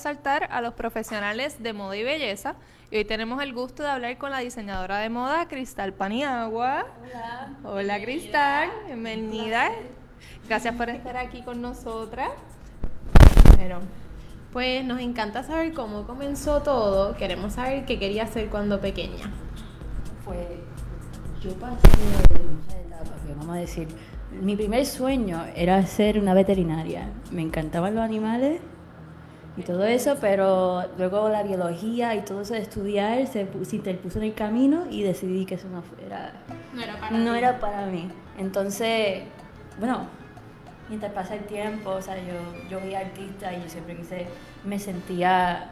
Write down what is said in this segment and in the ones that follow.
resaltar a los profesionales de moda y belleza. Y hoy tenemos el gusto de hablar con la diseñadora de moda Cristal Paniagua. Hola. Hola Cristal, bienvenida. Gracias por estar aquí con nosotras. Bueno, pues nos encanta saber cómo comenzó todo. Queremos saber qué quería hacer cuando pequeña. Pues yo pasé muchas etapas, que vamos a decir. Mi primer sueño era ser una veterinaria. Me encantaban los animales y todo eso, pero luego la biología y todo eso de estudiar se, se interpuso en el camino y decidí que eso no era, No era para no ti. era para mí. Entonces, bueno, mientras pasa el tiempo, o sea, yo, yo veía artistas y yo siempre quise, me sentía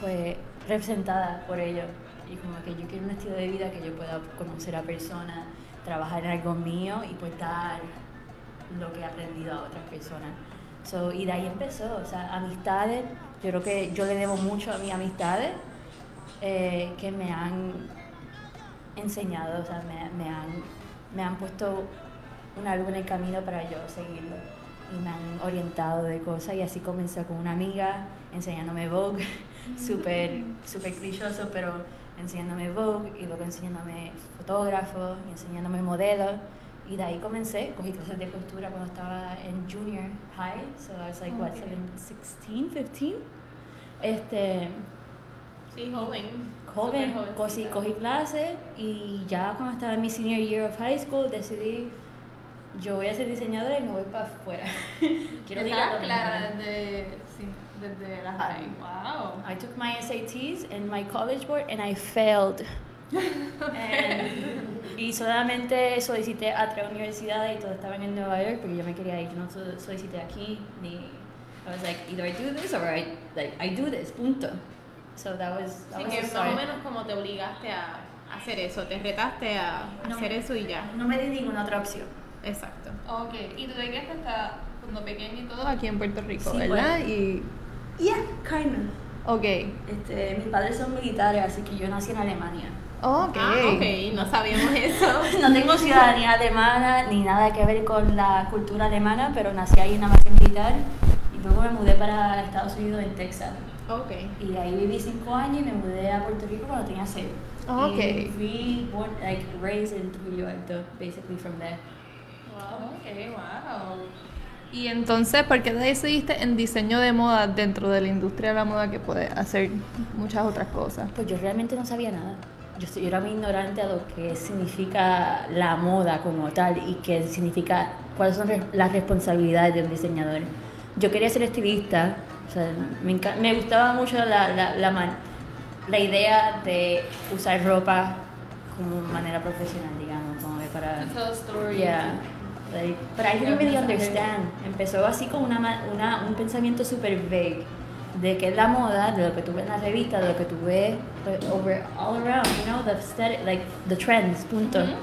pues representada por ellos. Y como que yo quiero un estilo de vida que yo pueda conocer a personas, trabajar en algo mío y pues dar lo que he aprendido a otras personas. So, y de ahí empezó, o sea, amistades, yo creo que yo le debo mucho a mis amistades eh, que me han enseñado, o sea, me, me han, me han puesto una luz en el camino para yo seguirlo. Y me han orientado de cosas y así comenzó con una amiga enseñándome Vogue, súper súper clichoso, pero enseñándome Vogue y luego enseñándome fotógrafos enseñándome modelos. Y de ahí comencé, cogí clases de costura cuando estaba en junior high, so I was like, what, Ok. 16, 15? Este, Sí, joven. joven, cogí, cogí clases y ya cuando estaba en mi senior year of high school decidí, yo voy a ser diseñadora y me voy para afuera. Quiero lo clara desde, desde la Ah. high. Wow. I took my SATs and my college board and I failed. And- y solamente solicité a tres universidades y todas estaban en Nueva York porque yo me quería ir. Yo no so- solicité aquí ni. I was like, either I do this or I like I do this. Punto. So that was that was que más o menos como te obligaste a hacer eso, te retaste a No. hacer eso y ya. No me di ninguna otra opción. Exacto. Ok, y tú te quedaste hasta cuando pequeña y todo aquí en Puerto Rico, Sí, ¿verdad? bueno. Y, Yeah, kind ok. Este, mis padres son militares, así que yo nací en Alemania. Ok. Ah, ok, no sabíamos eso. No tengo ciudadanía alemana ni nada que ver con la cultura alemana, pero nací ahí en una base militar y luego me mudé para Estados Unidos en Texas. Ok. Y ahí viví cinco años y me mudé a Puerto Rico cuando tenía seis. Ok. Y fui born, like, raised in Trujillo Alto, basically from there. Wow, ok, wow. Y entonces, ¿por qué te decidiste en diseño de moda dentro de la industria de la moda que puede hacer muchas otras cosas? Pues yo realmente no sabía nada. Yo, yo era muy ignorante a lo que significa la moda como tal y qué significa, cuáles son las responsabilidades de un diseñador. Yo quería ser estilista, o sea, me, me gustaba mucho la, la, la, la idea de usar ropa como manera profesional, digamos, como que para... Story. Yeah. Like, but I didn't really understand. Empezó así con una, una, un pensamiento super vague de que es la moda, de lo que tú ves en la revista, de lo que tú ves over all around, you know, the aesthetic, like the trends, punto. Ujú.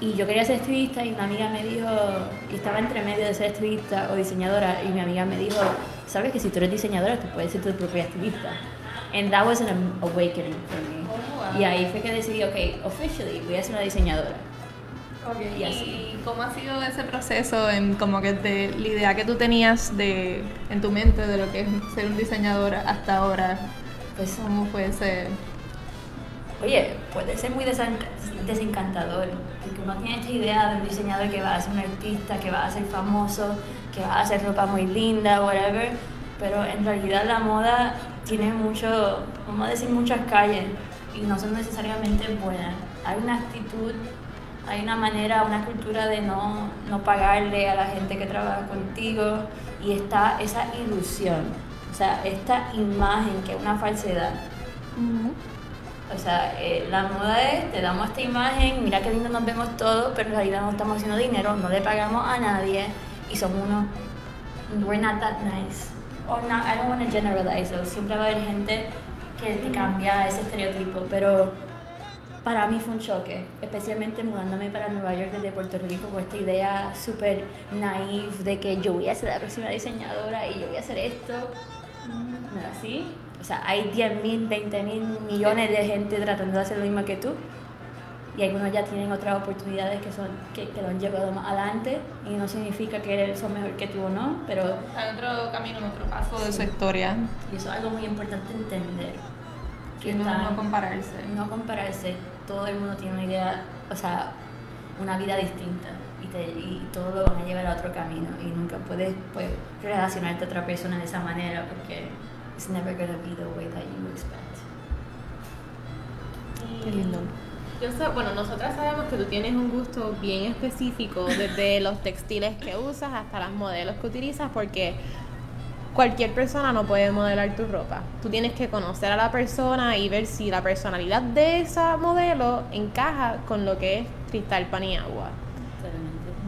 Y yo quería ser estilista y una amiga me dijo, y estaba entre medio de ser estilista o diseñadora, y mi amiga me dijo, sabes que si tú eres diseñadora, tú puedes ser tu propia estilista. And that was an awakening for me. Oh, wow. Y ahí fue que decidí, ok, officially, voy a ser una diseñadora. Okay. Y así. ¿Y cómo ha sido ese proceso en como que de la idea que tú tenías de en tu mente de lo que es ser un diseñador hasta ahora? Pues ¿Cómo fue ese? Oye, puede ser muy desencantador, porque uno tiene esta idea de un diseñador que va a ser un artista, que va a ser famoso, que va a hacer ropa muy linda, whatever, pero en realidad la moda tiene mucho, vamos a decir, muchas calles y no son necesariamente buenas. Hay una actitud, hay una manera, una cultura de no, no pagarle a la gente que trabaja contigo y está esa ilusión, o sea, esta imagen que es una falsedad. O sea, eh, la moda es, te damos esta imagen, mira qué lindo nos vemos todos, pero en realidad no estamos haciendo dinero, no le pagamos a nadie y somos unos, we're not that nice. Or not, I don't want to generalize, so siempre va a haber gente que te cambia ese estereotipo, pero para mí fue un choque, especialmente mudándome para Nueva York desde Puerto Rico con esta idea súper naive de que yo voy a ser la próxima diseñadora y yo voy a hacer esto. No era así. O sea, hay 10 mil, 20 mil millones de gente tratando de hacer lo mismo que tú. y algunos ya tienen otras oportunidades que son que, que lo han llevado más adelante y no significa que son mejor que tú o no, pero Hay otro camino, otro paso de su historia. y eso es algo muy importante entender. Que no, está- no compararse. no compararse, todo el mundo tiene una idea, o sea, una vida distinta y, te, y todo lo van a llevar a otro camino y nunca puedes pues, relacionarte a otra persona de esa manera porque it's never gonna be the way that you expect. Qué lindo. Yo sé, bueno, nosotras sabemos que tú tienes un gusto bien específico, desde los textiles que usas hasta las modelos que utilizas, porque cualquier persona no puede modelar tu ropa. Tú tienes que conocer a la persona y ver si la personalidad de esa modelo encaja con lo que es cristal, pan y agua.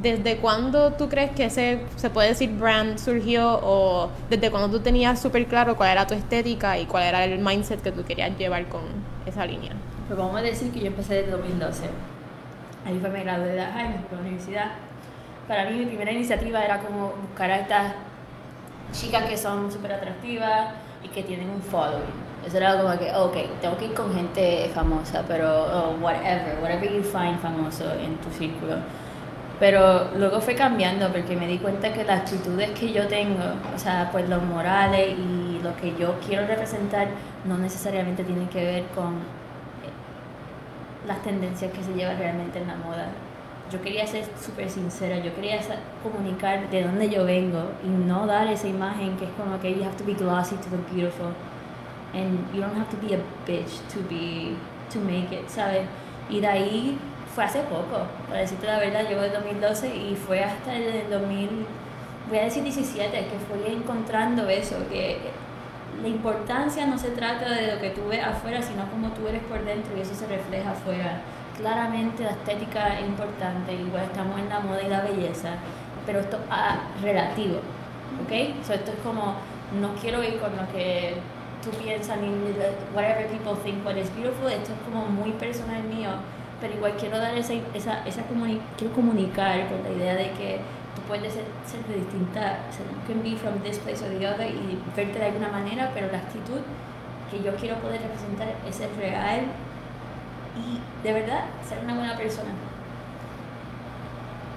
¿Desde cuándo tú crees que ese, se puede decir, brand surgió o desde cuando tú tenías súper claro cuál era tu estética y cuál era el mindset que tú querías llevar con esa línea? Pues vamos a decir que yo empecé desde 2012. Ahí fue me gradué de Jaime, fui a la universidad. Para mí mi primera iniciativa era como buscar a estas chicas que son súper atractivas y que tienen un following. Eso era como que, ok, tengo que ir con gente famosa, pero oh, whatever, whatever you find famoso en tu círculo. Pero luego fue cambiando porque me di cuenta que las actitudes que yo tengo, o sea, pues los morales y lo que yo quiero representar no necesariamente tienen que ver con las tendencias que se llevan realmente en la moda. Yo quería ser súper sincera, yo quería comunicar de dónde yo vengo y no dar esa imagen que es como que you have to be glossy to look beautiful and you don't have to be a bitch to be to make it, ¿sabes? Y de ahí fue hace poco, para decirte la verdad, llevo el 2012 y fue hasta el 2000, voy a decir 17, que fui encontrando eso, que la importancia no se trata de lo que tú ves afuera, sino como tú eres por dentro y eso se refleja afuera. Claramente la estética es importante, igual estamos en la moda y la belleza, pero esto es relativo, ¿ok? So, esto es como, no quiero ir con lo que tú piensas ni whatever people think what is beautiful, esto es como muy personal mío, pero igual quiero dar esa, esa, esa comuni- quiero comunicar con la idea de que tú puedes ser, ser de distinta, o sea, you can be from this place or the other y verte de alguna manera, pero la actitud que yo quiero poder representar es ser real y de verdad ser una buena persona.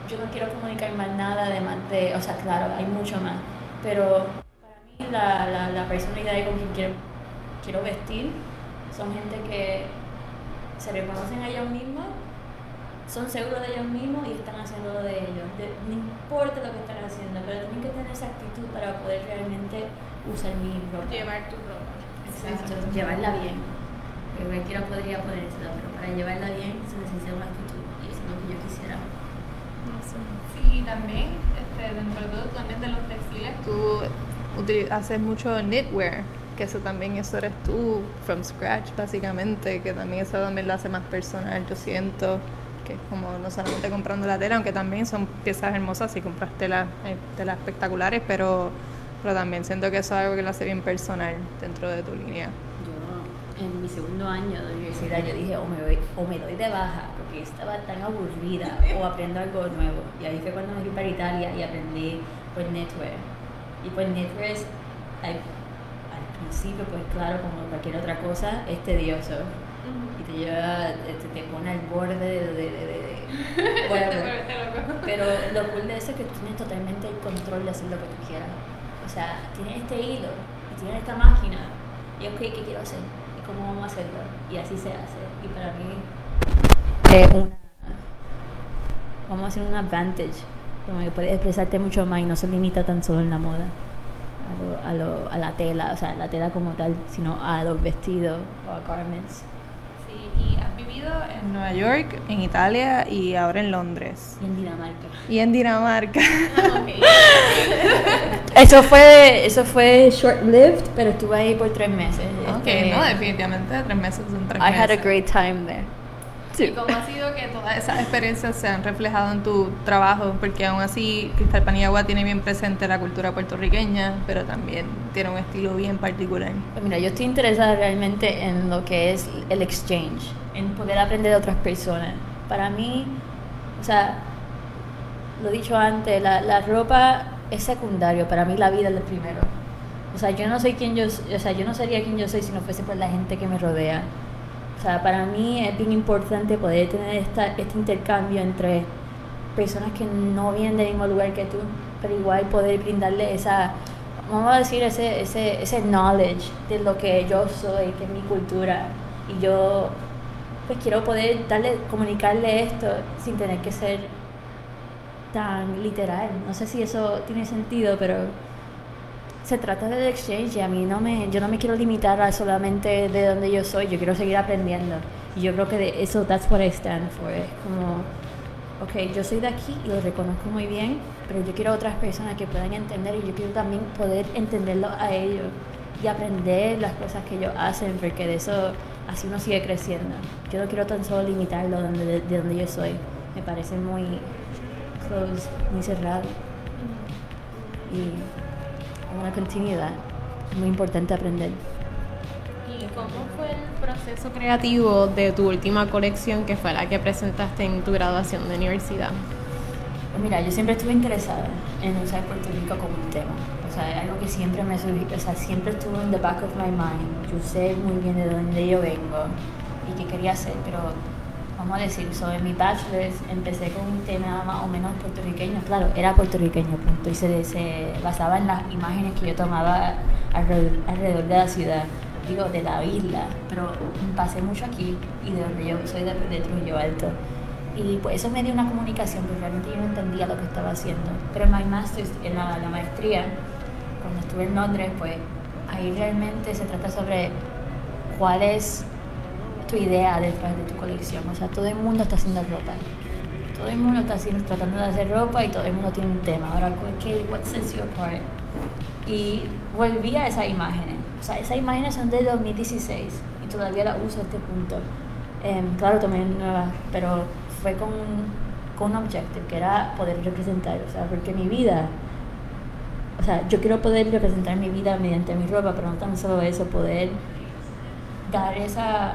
Yo no quiero comunicar más nada de más de, o sea, claro, hay mucho más, pero para mí la, la, la personalidad con quien quiero, quiero vestir son gente que se reconocen a ellos mismos, son seguros de ellos mismos y están haciendo lo de ellos. De- no importa lo que están haciendo, pero tienen que tener esa actitud para poder realmente usar mi ropa. Llevar tu ropa. Exacto, llevarla bien. Que cualquiera podría ponérsela, pero para llevarla bien se necesita una actitud y eso es lo que yo quisiera. Sí, y también, este, dentro de todo, también de los textiles, tú haces mucho knitwear, que eso también, eso eres tú, from scratch, básicamente, que también eso también lo hace más personal, yo siento, que es como no solamente comprando la tela, aunque también son piezas hermosas si compras telas, eh, telas espectaculares, pero, pero también siento que eso es algo que lo hace bien personal dentro de tu línea. Yo, en mi segundo año de universidad, yo dije, o me, voy, o me doy de baja, porque estaba tan aburrida, o aprendo algo nuevo. Y ahí fue cuando me fui para Italia y aprendí pues knitwear. Y pues knitwear es, principio, pues claro, como cualquier otra cosa, es tedioso. Y te lleva, te, te pone al borde de... de, de, de- whatever. Pero lo cool de eso es que tú tienes totalmente el control de hacer lo que tú quieras. O sea, tienes este hilo y tienes esta máquina. Y ok, ¿qué quiero hacer? ¿Y cómo vamos a hacerlo? Y así se hace. Y para mí es una. Vamos a hacer un advantage. Como que puedes expresarte mucho más y no se limita tan solo en la moda. A, lo, a, lo, a la tela, o sea, la tela como tal, sino a los vestidos o a garments. Sí, y has vivido en Nueva York, en Italia y ahora en Londres. Y en Dinamarca. Y en Dinamarca. Eso fue, eso fue short-lived, pero estuve ahí por tres meses. ok, Este, no, definitivamente tres meses son tres I meses. had a great time there. ¿Y cómo ha sido que todas esas experiencias se han reflejado en tu trabajo? Porque aún así Cristal Paniagua tiene bien presente la cultura puertorriqueña, pero también tiene un estilo bien particular. Pues mira, yo estoy interesada realmente en lo que es el exchange, en poder aprender de otras personas. Para mí, o sea, lo he dicho antes, la, la ropa es secundario, para mí la vida es lo primero. O sea, yo no soy quien yo, o sea, yo no sería quien yo soy si no fuese por la gente que me rodea. O sea, para mí es bien importante poder tener esta, este intercambio entre personas que no vienen del mismo lugar que tú, pero igual poder brindarle esa, vamos a decir, ese, ese, ese knowledge de lo que yo soy, que es mi cultura. Y yo pues quiero poder darle, comunicarle esto sin tener que ser tan literal. No sé si eso tiene sentido, pero se trata del exchange y a mí no me, yo no me quiero limitar a solamente de donde yo soy, yo quiero seguir aprendiendo. Y yo creo que de eso, that's what I stand for. Es como, ok, yo soy de aquí y lo reconozco muy bien, pero yo quiero otras personas que puedan entender y yo quiero también poder entenderlo a ellos y aprender las cosas que ellos hacen, porque de eso así uno sigue creciendo. Yo no quiero tan solo limitarlo donde, de, donde yo soy. Me parece muy close, muy cerrado. Continue that. Es muy importante aprender. ¿Y cómo fue el proceso creativo de tu última colección, que fue la que presentaste en tu graduación de universidad? Pues mira, yo siempre estuve interesada en usar Puerto Rico como un tema sea, algo que siempre me subí, o sea, siempre estuvo en the back of my mind. Yo sé muy bien de dónde yo vengo y qué quería hacer, pero a decir, sobre mi bachelor's empecé con un tema más o menos puertorriqueño, claro, era puertorriqueño, punto, y se, se basaba en las imágenes que yo tomaba alrededor, de la ciudad, digo, de la isla, pero pasé mucho aquí y de donde yo soy de, de Trujillo Alto. Y pues eso me dio una comunicación, porque realmente yo no entendía lo que estaba haciendo. Pero en mi master's, en la, la maestría, cuando estuve en Londres, pues ahí realmente se trata sobre cuál es tu idea detrás de tu colección. O sea, todo el mundo está haciendo ropa. Todo el mundo está haciendo, tratando de hacer ropa y todo el mundo tiene un tema. Ahora, ¿qué, what sets you? Y volví a esas imágenes. O sea, esas imágenes son de 2016 y todavía las uso a este punto. Em, claro, también nuevas, pero fue con, con un objetivo que era poder representar. O sea, porque mi vida o sea, yo quiero poder representar mi vida mediante mi ropa, pero no tan solo eso, poder dar esa,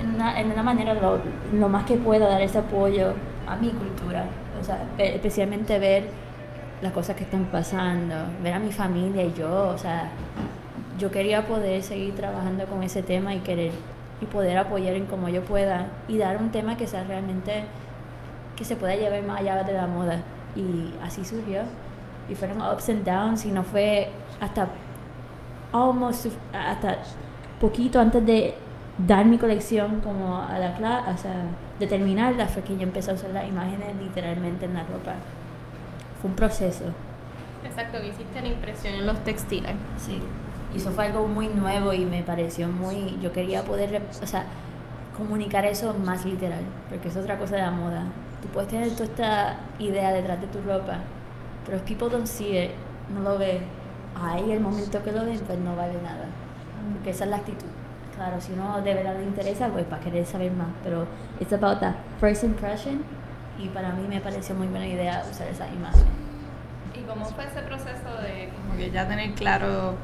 en una, en una manera lo, lo, más que pueda, dar ese apoyo a mi cultura, o sea, especialmente ver las cosas que están pasando, ver a mi familia y yo, o sea, yo quería poder seguir trabajando con ese tema y querer y poder apoyar en como yo pueda y dar un tema que sea realmente que se pueda llevar más allá de la moda. Y así surgió. Y fueron ups and downs y no fue hasta almost hasta poquito antes de dar mi colección como a la clase, o sea, de terminarla fue que yo empecé a usar las imágenes literalmente en la ropa. Fue un proceso. Exacto, que hiciste la impresión en los textiles. Sí, y eso fue algo muy nuevo y me pareció muy, yo quería poder, o sea, comunicar eso más literal, porque es otra cosa de la moda. Tú puedes tener toda esta idea detrás de tu ropa, pero si people don't see it, no lo ve, ahí el momento que lo ven, pues no vale nada. Porque esa es la actitud. Claro, si uno de verdad le interesa, pues para querer saber más. Pero it's about that first impression. Y para mí me pareció muy buena idea usar esa imagen. ¿Y cómo fue ese proceso de como que ya tener claro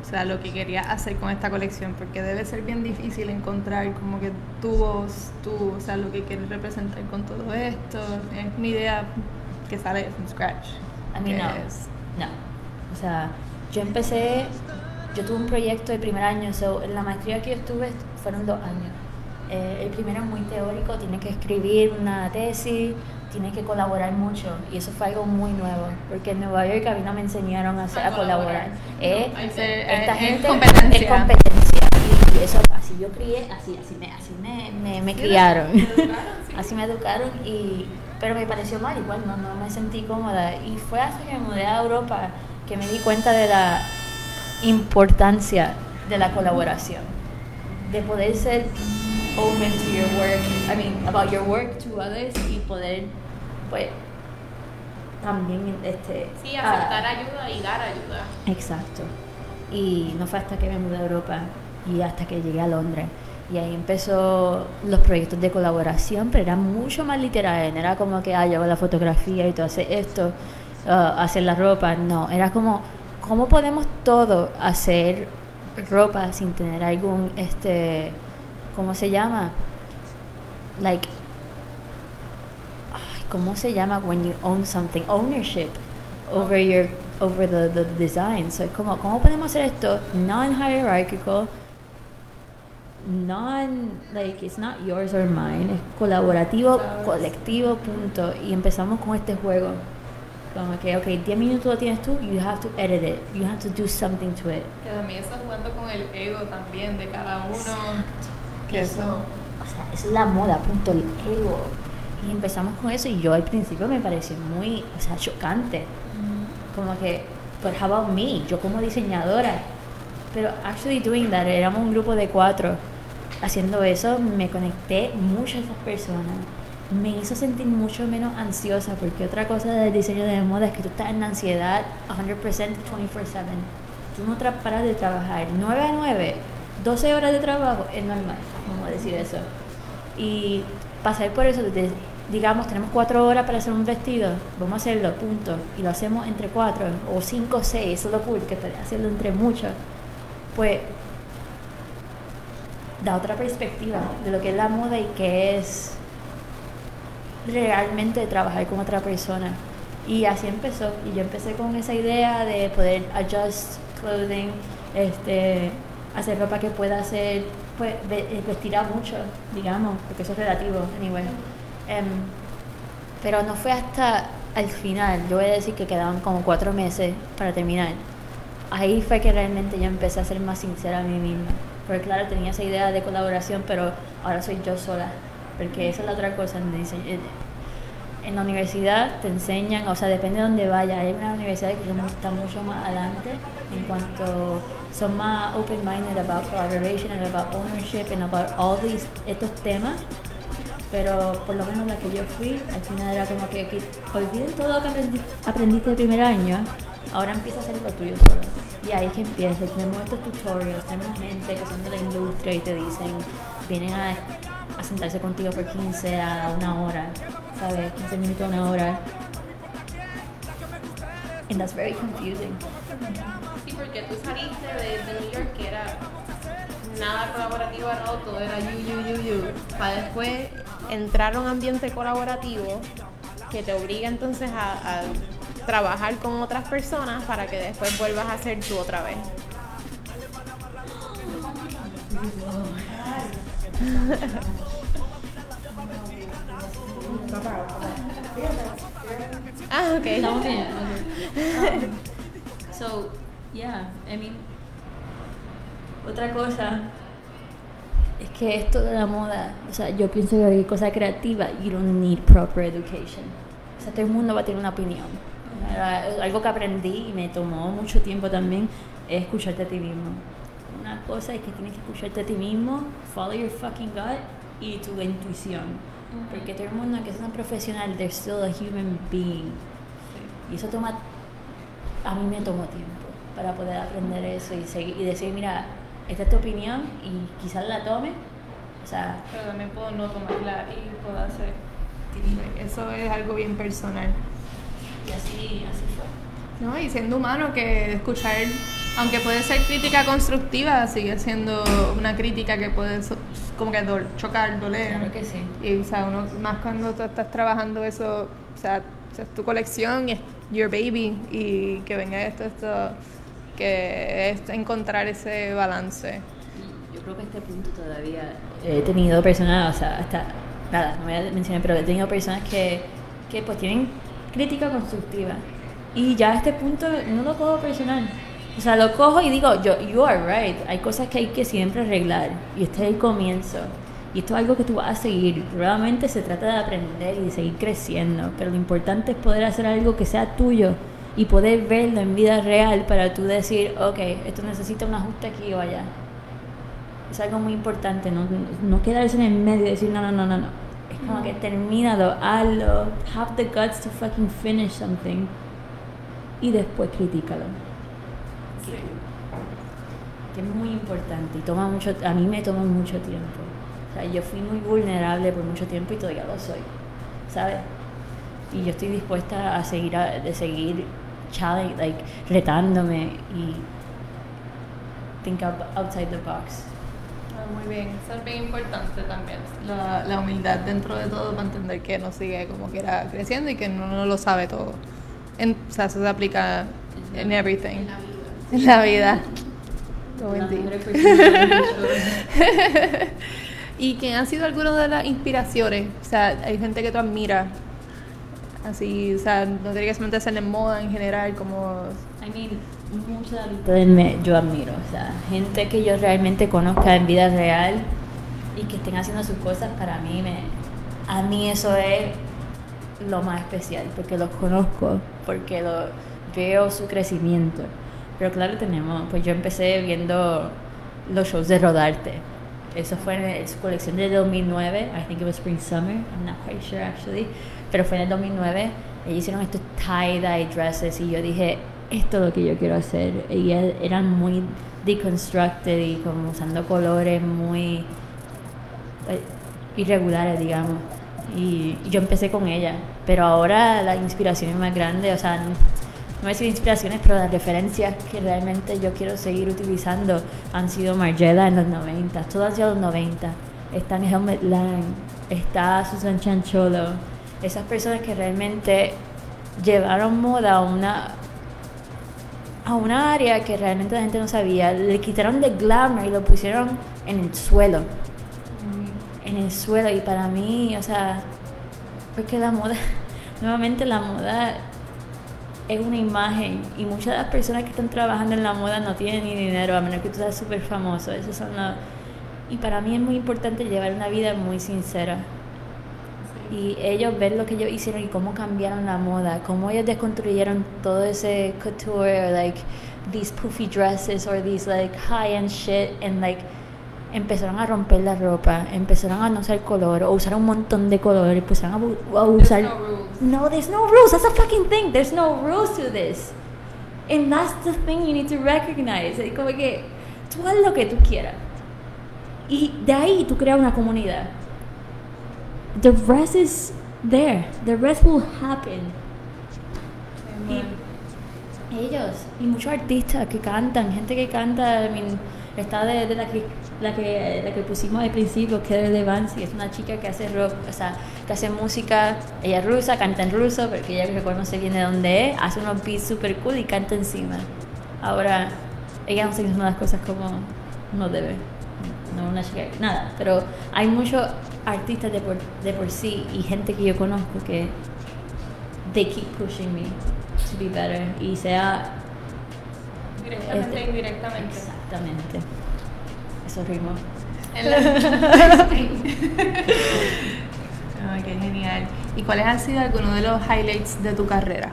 o sea, lo que quería hacer con esta colección, porque debe ser bien difícil encontrar como que tu voz, tú, o sea, lo que quieres representar con todo esto. Es una idea que sale from scratch. A mí no. No. O sea, yo empecé, yo tuve un proyecto el primer año, so, en la maestría que yo estuve fueron dos años. Eh, el primero es muy teórico, tiene que escribir una tesis, tiene que colaborar mucho y eso fue algo muy nuevo porque en Nueva York a mí no me enseñaron a, a, colaborar. Eh, esta gente competencia. es competencia y eso así yo crié, así, así me, así me, me, me criaron, así me educaron y pero me pareció mal, igual no, no me sentí cómoda. Y fue hasta que me mudé a Europa que me di cuenta de la importancia de la colaboración, de poder ser open to your work, I mean, about your work to others y poder, pues, también, este... Sí, aceptar ayuda y dar ayuda. Exacto. Y no fue hasta que me mudé a Europa y hasta que llegué a Londres y ahí empezó los proyectos de colaboración, pero era mucho más literal. era como que, ah, yo hago la fotografía y tú haces esto, uh, hacer la ropa. No, era como, ¿cómo podemos todo hacer ropa sin tener algún, este, ¿cómo se llama? Like, ¿cómo se llama when you own something? Ownership over your, over the, the design. So, como, ¿cómo podemos hacer esto non-hierarchical? non, like, it's not yours or mine, es colaborativo, colectivo, punto. Y empezamos con este juego. Como que, ok, 10 minutos lo tienes tú, you have to edit it, you have to do something to it. Que también está jugando con el ego también de cada uno. Que eso. O sea, eso es la moda, punto, el ego. Y empezamos con eso y yo al principio me pareció muy, o sea, chocante. Como que, but how about me? Yo como diseñadora. Pero actually doing that, éramos un grupo de cuatro. Haciendo eso me conecté mucho a esas personas. Me hizo sentir mucho menos ansiosa porque otra cosa del diseño de moda es que tú estás en ansiedad 100% 24/7. Tú no paras de trabajar. 9 a 9, 12 horas de trabajo es normal, vamos a decir eso. Y pasar por eso, digamos, tenemos 4 horas para hacer un vestido, vamos a hacerlo, punto. Y lo hacemos entre 4 o 5 o 6, eso es lo cool, que hacerlo entre muchos. Pues da otra perspectiva de lo que es la moda y que es realmente trabajar con otra persona. Y así empezó. Y yo empecé con esa idea de poder adjust clothing, este, hacer ropa que pueda ser, pues, eh, vestir a mucho, digamos, porque eso es relativo, anyway. Em, pero no fue hasta al final, yo voy a decir que quedaban como cuatro meses para terminar. Ahí fue que realmente yo empecé a ser más sincera a mí misma. Porque claro, tenía esa idea de colaboración, pero ahora soy yo sola. Porque esa es la otra cosa. Dise- en- la universidad te enseñan, o sea, depende de dónde vayas. Hay una universidad que está mucho más adelante en cuanto son más open-minded about collaboration and about ownership and about all these, estos temas pero por lo menos la que yo fui, al final era como que, olviden todo lo que aprendi- aprendiste el primer año, ahora empieza a hacer lo tuyo solo. Y ahí es que empieza, tenemos estos tutorials, tenemos gente que son de la industria y te dicen, vienen a, a sentarse contigo por 15 a una hora, ¿sabes? 15 minutos a una hora. And that's very confusing. Sí, porque tú saliste de, de New York que era nada colaborativo lado, todo era you, you, you, you. Para después entrar a un ambiente colaborativo que te obliga entonces a, a trabajar con otras personas para que después vuelvas a ser tú otra vez. Ah, ok. Estamos bien, ok. Um, so, yeah, I mean, otra cosa es que esto de la moda, o sea, yo pienso que cualquier cosa creativa, you don't need proper education. O sea, todo el mundo va a tener una opinión. Algo que aprendí y me tomó mucho tiempo también es escucharte a ti mismo. Una cosa es que tienes que escucharte a ti mismo, follow your fucking gut y tu intuición. Porque todo el mundo, aunque sea un profesional, they're still a human being. Y eso toma, a mí me tomó tiempo para poder aprender eso y, seguir, y decir, mira, esta es tu opinión y quizás la tome. O sea, Pero también puedo no tomarla y puedo hacer. Eso es algo bien personal. y así, así fue. ¿no? Y siendo humano, que escuchar, aunque puede ser crítica constructiva, sigue siendo una crítica que puede como que dol- chocar, doler. Claro que sí. Y o sea, uno, más cuando tú estás trabajando eso, o sea, es tu colección y es your baby, y que venga esto, esto, que es encontrar ese balance. Yo creo que a este punto todavía he tenido personas, o sea, hasta, nada, no voy a mencionar, pero he tenido personas que, que pues tienen crítica constructiva. Y ya a este punto no lo cojo personal. O sea, lo cojo y digo, yo, you are right, hay cosas que hay que siempre arreglar. Y este es el comienzo. Y esto es algo que tú vas a seguir. Realmente se trata de aprender y de seguir creciendo. Pero lo importante es poder hacer algo que sea tuyo y poder verlo en vida real para tú decir, ok, esto necesita un ajuste aquí o allá. Es algo muy importante, no, no quedarse en el medio y decir, no, no, no, no, no. Es como que termínalo, hazlo, have the guts to fucking finish something y después critícalo. Que es muy importante y toma mucho, a mí me toma mucho tiempo. O sea, yo fui muy vulnerable por mucho tiempo y todavía lo soy, ¿sabes? Y yo estoy dispuesta a seguir, a, de seguir challenge, like, retándome y think out- outside the box. Ah, Muy bien, eso es bien importante también. La, la humildad dentro de todo para entender que no sigue como quiera creciendo y que no, no lo sabe todo. En- o sea, eso se aplica en everything. En la vida. Persona. ¿Y quién han sido algunas de las inspiraciones? O sea, hay gente que tú admiras. Así, o sea, no tiene que solamente ser en moda en general, como... I mean, mucha me- yo admiro, o sea, gente que yo realmente conozca en vida real y que estén haciendo sus cosas para mí, me, a mí eso es lo más especial, porque los conozco, porque lo, veo su crecimiento. Pero claro, tenemos, pues yo empecé viendo los shows de Rodarte. Eso fue en su colección de 2009, I think it was Spring Summer, I'm not quite sure actually, pero fue en el 2009. Ellos hicieron estos tie-dye dresses y yo dije, esto es lo que yo quiero hacer. Y eran muy deconstructed y como usando colores muy eh, irregulares, digamos. Y yo empecé con ella, pero ahora la inspiración es más grande, o sea, no decir inspiraciones, pero las referencias que realmente yo quiero seguir utilizando han sido Margiela en los 90, todas ya los 90. Está Helmet Lang, está Susan Chancholo, esas personas que realmente llevaron moda a una a una área que realmente la gente no sabía, le quitaron de glamour y lo pusieron en el suelo en el suelo y para mí, o sea, porque la moda, nuevamente la moda es una imagen y muchas de las personas que están trabajando en la moda no tienen ni dinero a menos que tú seas súper famoso. Esos son los- y para mí es muy importante llevar una vida muy sincera. Y ellos ver lo que ellos hicieron y cómo cambiaron la moda, cómo ellos desconstruyeron todo ese couture, like these poofy dresses or these like high-end shit and like empezaron a romper la ropa, empezaron a no usar color o usar un montón de color empezaron a, a usar no rules. no there's no rules that's a fucking thing there's no rules to this. And that's the thing you need to recognize Es como que tú haz lo que tú quieras. Y de ahí tú creas una comunidad. The rest is there the rest will happen. Y ellos y muchos artistas que cantan, gente que canta, I mean, está de, de la que la que la que pusimos al principio, que es de Bansi, es una chica que hace rock, o sea, que hace música, ella es rusa, canta en ruso, porque ella reconoce bien de dónde es, hace unos beats super cool y canta encima. Ahora, ella no se haciendo las cosas como no debe, no una chica, nada, pero hay muchos artistas de por, de por sí y gente que yo conozco que they keep pushing me to be better. Y sea Directamente Este- indirectamente. Exactamente eso ritmo En la- Ay, qué genial. ¿Y cuáles han sido algunos de los highlights de tu carrera?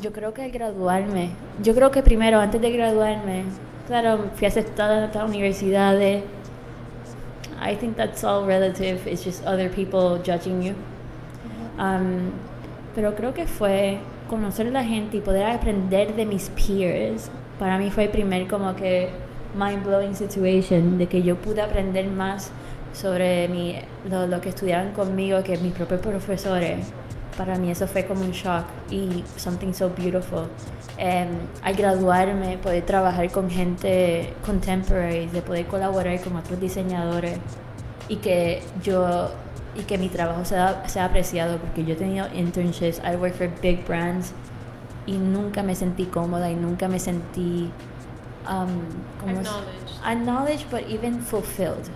yo creo que al graduarme yo creo que primero antes de graduarme claro fui aceptada en otras universidades I think that's all relative it's just other people judging you Um, pero creo que fue conocer a la gente y poder aprender de mis peers. Para mí fue el primer como que mind blowing situation de que yo pude aprender más sobre mi, lo, lo que estudiaban conmigo que mis propios profesores. Para mí eso fue como un shock y something so beautiful. Em, al graduarme, poder trabajar con gente contemporary, de poder colaborar con otros diseñadores y que yo y que mi trabajo sea, sea apreciado porque yo he tenido internships, I work for big brands y nunca me sentí cómoda y nunca me sentí um, ¿cómo es? Acknowledged. acknowledged but even fulfilled.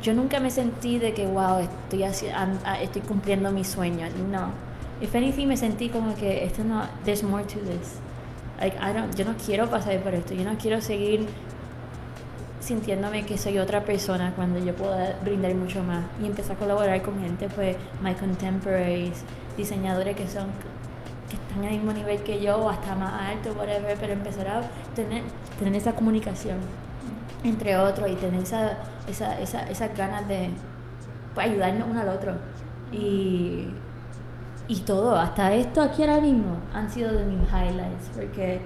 Yo nunca me sentí de que wow, estoy I'm- ah, estoy cumpliendo mi sueño. No. If anything me sentí como que esto no there's more to this. Like I don't yo no quiero pasar por esto. Yo no quiero seguir sintiéndome que soy otra persona cuando yo pueda brindar mucho más y empezar a colaborar con gente pues my contemporaries diseñadores que son están al mismo nivel que yo o hasta más alto whatever pero empezar a tener tener esa comunicación entre otros y tener esa esa, esa esas ganas de pues, ayudarnos uno al otro y y todo hasta esto aquí ahora mismo han sido de mis highlights porque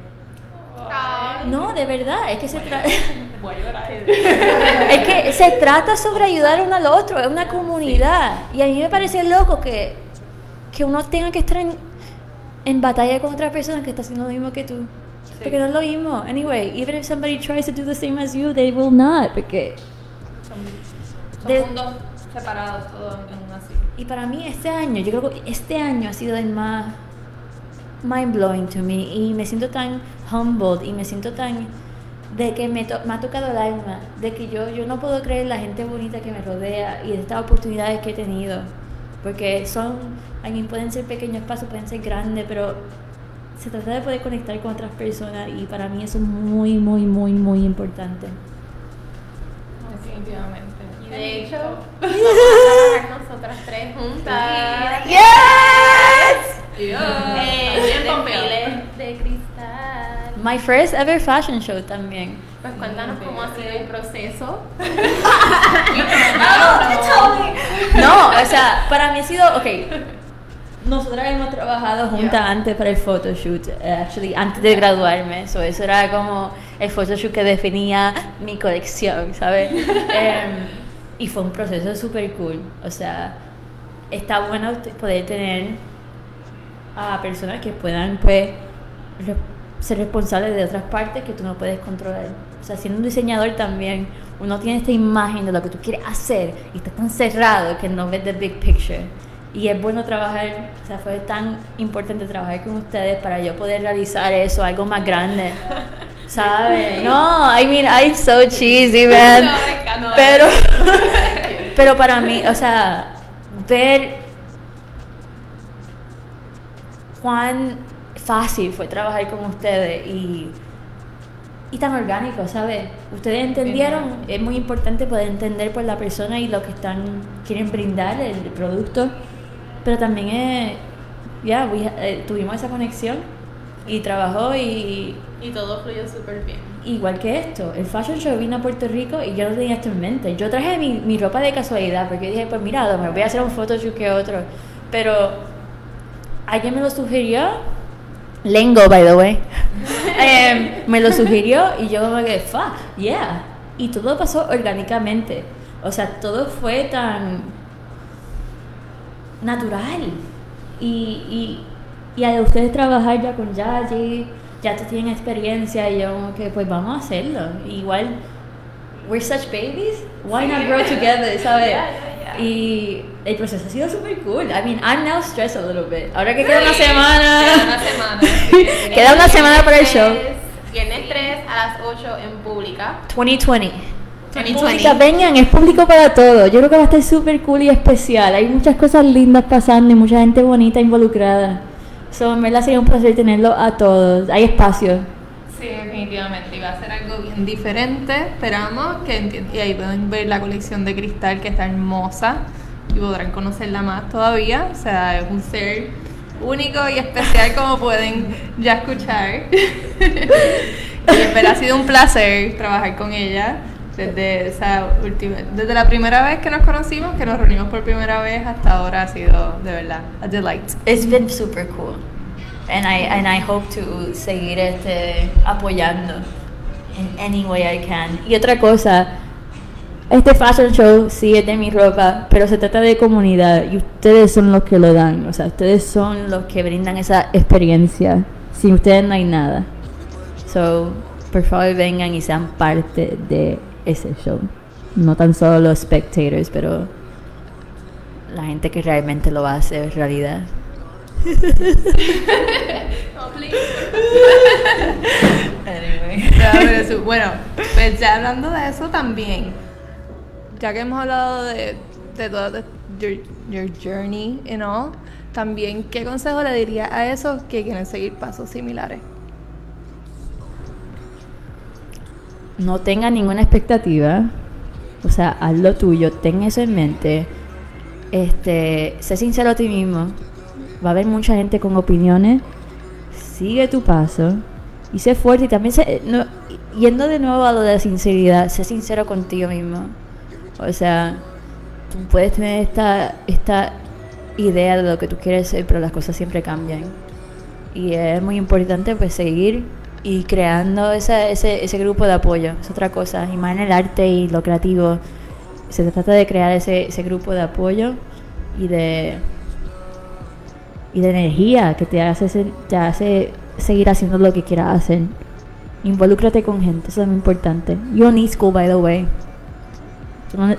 no, de verdad, es que se trata. es que se trata sobre ayudar uno al otro, es una comunidad. Y a mí me parece loco que, que uno tenga que estar en, en batalla con otra persona que está haciendo lo mismo que tú. Porque no es lo mismo. Anyway, even if somebody tries to do the same as you, they will not. Porque. Son De- mundos separados todos en una así. Y para mí este año, yo creo que este año ha sido el más mind blowing to me y me siento tan humbled y me siento tan de que me, to- me ha tocado el alma, de que yo, yo no puedo creer la gente bonita que me rodea y de estas oportunidades que he tenido. Porque son, mean, pueden ser pequeños pasos, pueden ser grandes, pero se trata de poder conectar con otras personas y para mí eso es muy, muy, muy, muy importante. Definitivamente. Y de hecho, vamos a trabajar nosotras tres juntas. ¡Yes! Eh, My first ever fashion show también. Pues cuéntanos cómo ha sido el proceso. No, o sea, para mí ha sido, ok. Nosotras hemos trabajado juntas Yeah. antes para el photoshoot, eh, actually, antes de graduarme. So, eso era como el photoshoot que definía mi colección, ¿sabes? Em, y fue un proceso súper cool. O sea, está bueno poder tener a personas que puedan, pues, ser responsables de otras partes que tú no puedes controlar. O sea, siendo un diseñador también, uno tiene esta imagen de lo que tú quieres hacer y está tan cerrado que no ves the big picture. Y es bueno trabajar, o sea, fue tan importante trabajar con ustedes para yo poder realizar eso, algo más grande. ¿Sabes? No, I mean, I'm so cheesy, man. Pero, pero para mí, o sea, ver cuán fácil fue trabajar con ustedes y, y tan orgánico, ¿sabes? Ustedes entendieron, es muy importante poder entender por la persona y lo que están quieren brindar el producto, pero también es, ya, we- eh, tuvimos esa conexión y trabajó y Y todo fluyó súper bien. igual que esto, el Fashion Show vino a Puerto Rico y yo no tenía esto en mente. Yo traje mi, mi ropa de casualidad porque dije, pues mira, me voy a hacer un photoshoot que otro. Pero alguien me lo sugirió, Lengo, by the way, Em, me lo sugirió y yo como que, fa, yeah. Y todo pasó orgánicamente. O sea, todo fue tan natural. Y, y, y a ustedes trabajar ya con Yaji, ya te tienen experiencia y yo como que pues vamos a hacerlo. Igual, we're such babies, why not grow together, ¿sabes? Yeah, yeah, yeah. Y el proceso ha sido super cool. I mean, I'm now stressed a little bit. Ahora que queda una semana. Queda una semana. Queda una semana para el show. Viernes 3 a las 8 en pública. 2020. Pública, Pública, vengan, es público para todo. Yo creo que va a estar súper cool y especial. Hay muchas cosas lindas pasando y mucha gente bonita involucrada. So, en verdad sería un placer tenerlo a todos. Hay espacio. Definitivamente. Va a ser algo bien diferente. Esperamos que Y ahí pueden ver la colección de cristal que está hermosa. Y podrán conocerla más todavía. O sea, es un ser único y especial como pueden ya escuchar. y ha sido un placer trabajar con ella. Desde esa última, desde la primera vez que nos conocimos, que nos reunimos por primera vez, hasta ahora ha sido de verdad a delight. It's been super cool. And I, and I hope to seguir este, apoyando in any way I can. Y otra cosa, este fashion show sí es de mi ropa, pero se trata de comunidad y ustedes son los que lo dan. O sea, ustedes son los que brindan esa experiencia. Sin ustedes no hay nada. So, por favor vengan y sean parte de ese show. No tan solo los spectators, pero la gente que realmente lo va a Anyway. Pero bueno, pues ya hablando de eso también, ya que hemos hablado de, de toda de- your, your journey and all, también, ¿qué consejo le diría a esos que quieren seguir pasos similares? No tenga ninguna expectativa. O sea, haz lo tuyo, ten eso en mente. Este, sé sincero a ti mismo. Va a haber mucha gente con opiniones. Sigue tu paso y sé fuerte y también sé, no, yendo de nuevo a lo de la sinceridad, sé sincero contigo mismo. O sea, tú puedes tener esta, esta idea de lo que tú quieres ser, pero las cosas siempre cambian. Y es muy importante pues seguir y creando esa- ese, ese grupo de apoyo. Es otra cosa. Y más en el arte y lo creativo. Se trata de crear ese, ese grupo de apoyo y de y de energía que te hace, te seguir haciendo lo que quieras hacer. Involúcrate con gente, eso es muy importante. You don't need school, by the way.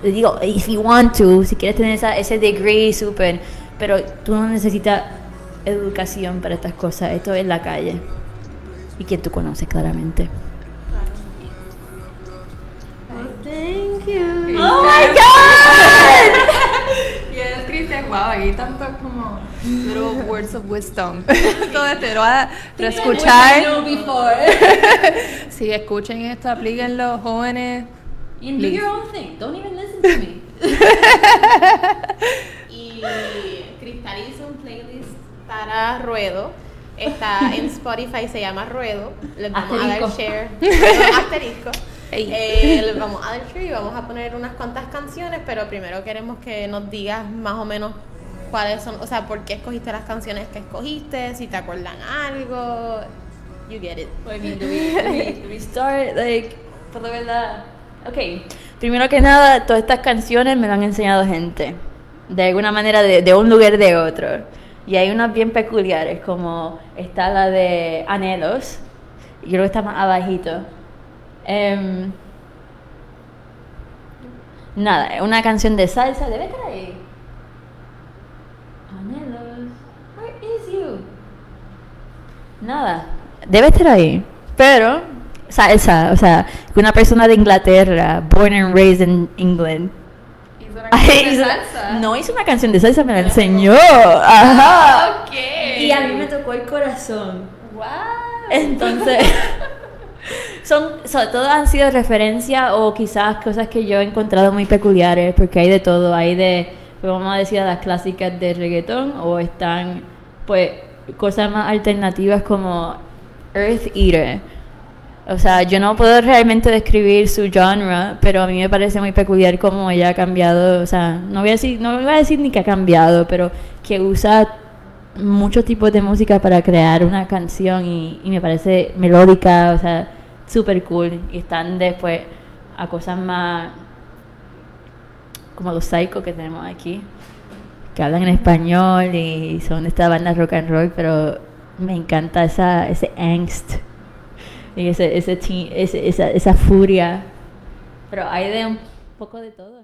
Digo, if you want to, si quieres tener esa, ese degree, super. Pero tú no necesitas educación para estas cosas. Esto es la calle. Y quien tú conoces, claramente. Thank. Oh my God! yes, Cristian, wow, aquí tanto como little words of wisdom. Todo esto lo va a reescuchar. Si escuchen esto, aplíquenlo, jóvenes. And do your own thing. Don't even listen to me. Y Cristal hizo un playlist para Ruedo. Está en Spotify, se llama Ruedo. Les vamos a dar share. Asterisco. Eh, les vamos a dar share y vamos a poner unas cuantas canciones, pero primero queremos que nos digas más o menos cuáles son, o sea, por qué escogiste las canciones que escogiste, si te acuerdan algo. You get it. We, do we start, like, por la verdad? Ok, primero que nada, todas estas canciones me las han enseñado gente, de alguna manera, de, de un lugar de otro. Y hay unas bien peculiares, como está la de Anhelos, y creo que está más abajito. Em, nada, una canción de salsa, debe estar ahí. Anhelos, where is you? Nada, debe estar ahí. Pero, salsa, o sea, que una persona de Inglaterra, born and raised in England. Hizo una Ay, canción de hizo- salsa. No hizo una canción de salsa, me la enseñó. Ajá. Ok. Y a mí me tocó el corazón. Wow. Entonces, son, sobre todo han sido referencias o quizás cosas que yo he encontrado muy peculiares, porque hay de todo, hay de, pues vamos a decir, las clásicas de reggaetón, o están, pues, cosas más alternativas como Earth Eater. O sea, yo no puedo realmente describir su genre, pero a mí me parece muy peculiar cómo ella ha cambiado, o sea, no voy a decir, no voy a decir ni que ha cambiado, pero que usa muchos tipos de música para crear una canción y, y me parece melódica, o sea, súper cool. Y están después a cosas más como los psycho que tenemos aquí, que hablan en español y son de esta banda rock and roll, pero me encanta esa, ese angst y ese, ese, ese- esa, esa furia. Pero hay de un poco de todo.